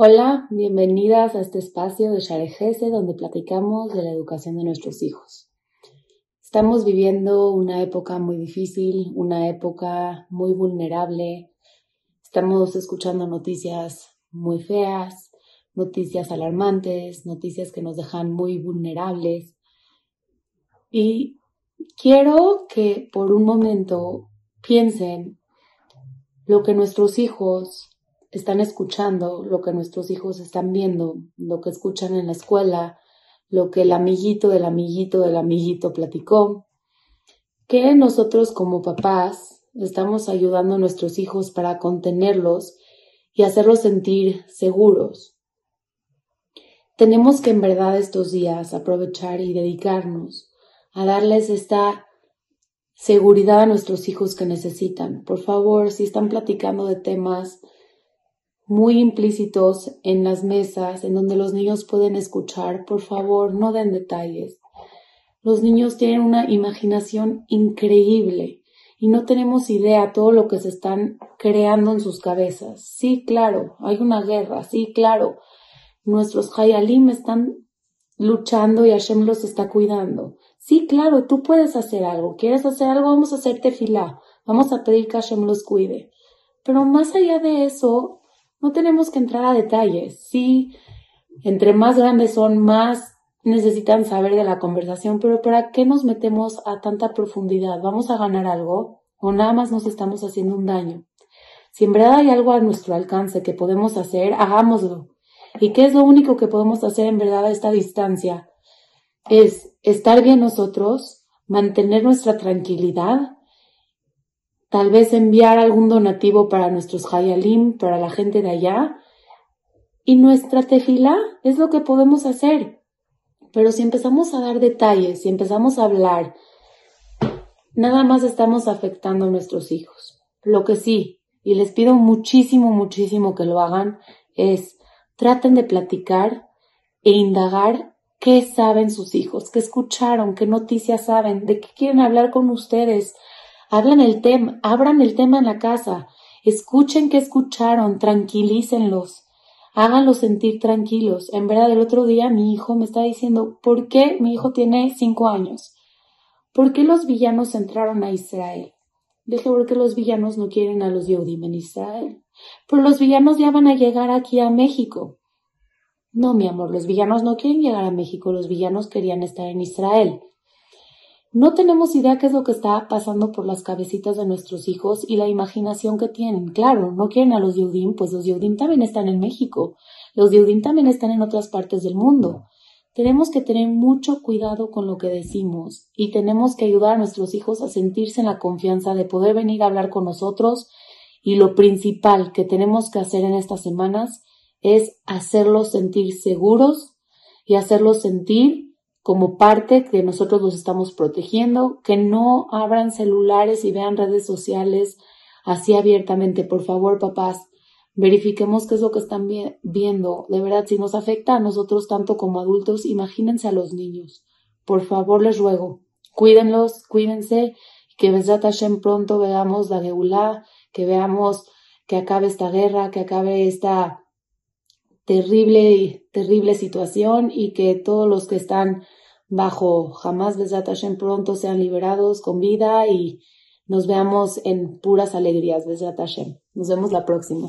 Hola, bienvenidas a este espacio de Sharejese donde platicamos de la educación de nuestros hijos. Estamos viviendo una época muy difícil, una época muy vulnerable. Estamos escuchando noticias muy feas, noticias alarmantes, noticias que nos dejan muy vulnerables. Y quiero que por un momento piensen lo que nuestros hijos están escuchando, lo que nuestros hijos están viendo, lo que escuchan en la escuela, lo que el amiguito del amiguito del amiguito platicó, que nosotros como papás estamos ayudando a nuestros hijos para contenerlos y hacerlos sentir seguros. Tenemos que en verdad estos días aprovechar y dedicarnos a darles esta seguridad a nuestros hijos que necesitan. Por favor, si están platicando de temas muy implícitos en las mesas, en donde los niños pueden escuchar, por favor, no den detalles. Los niños tienen una imaginación increíble y no tenemos idea todo lo que se están creando en sus cabezas. Sí, claro, hay una guerra, sí, claro. Nuestros Hayalim están luchando y Hashem los está cuidando. Sí, claro, tú puedes hacer algo. ¿Quieres hacer algo? Vamos a hacerte fila. Vamos a pedir que Hashem los cuide. Pero más allá de eso, no tenemos que entrar a detalles. Sí, entre más grandes son, más necesitan saber de la conversación, pero ¿para qué nos metemos a tanta profundidad? ¿Vamos a ganar algo o nada más nos estamos haciendo un daño? Si en verdad hay algo a nuestro alcance que podemos hacer, hagámoslo. ¿Y qué es lo único que podemos hacer en verdad a esta distancia? Es estar bien nosotros, mantener nuestra tranquilidad tal vez enviar algún donativo para nuestros Hayalim, para la gente de allá. Y nuestra tefila es lo que podemos hacer. Pero si empezamos a dar detalles, si empezamos a hablar, nada más estamos afectando a nuestros hijos. Lo que sí, y les pido muchísimo, muchísimo que lo hagan, es traten de platicar e indagar qué saben sus hijos, qué escucharon, qué noticias saben, de qué quieren hablar con ustedes, Hablan el tema, abran el tema en la casa, escuchen qué escucharon, tranquilícenlos, háganlos sentir tranquilos. En verdad, el otro día mi hijo me está diciendo, ¿por qué mi hijo tiene cinco años? ¿Por qué los villanos entraron a Israel? Dije, porque los villanos no quieren a los Yehudim en Israel. Pero los villanos ya van a llegar aquí a México. No, mi amor, los villanos no quieren llegar a México, los villanos querían estar en Israel. No tenemos idea qué es lo que está pasando por las cabecitas de nuestros hijos y la imaginación que tienen. Claro, no quieren a los Yehudim, pues los Yehudim también están en México. Los Yehudim también están en otras partes del mundo. Tenemos que tener mucho cuidado con lo que decimos y tenemos que ayudar a nuestros hijos a sentirse en la confianza de poder venir a hablar con nosotros y lo principal que tenemos que hacer en estas semanas es hacerlos sentir seguros y hacerlos sentir como parte que nosotros los estamos protegiendo, que no abran celulares y vean redes sociales así abiertamente. Por favor, papás, verifiquemos qué es lo que están viendo. De verdad, si nos afecta a nosotros tanto como adultos, imagínense a los niños. Por favor, les ruego, cuídenlos, cuídense, que Besrat Hashem pronto veamos la Geulá, que veamos que acabe esta guerra, que acabe esta terrible, terrible situación y que todos los que están bajo jamás Besat Hashem pronto sean liberados con vida y nos veamos en puras alegrías Besat Hashem. Nos vemos la próxima.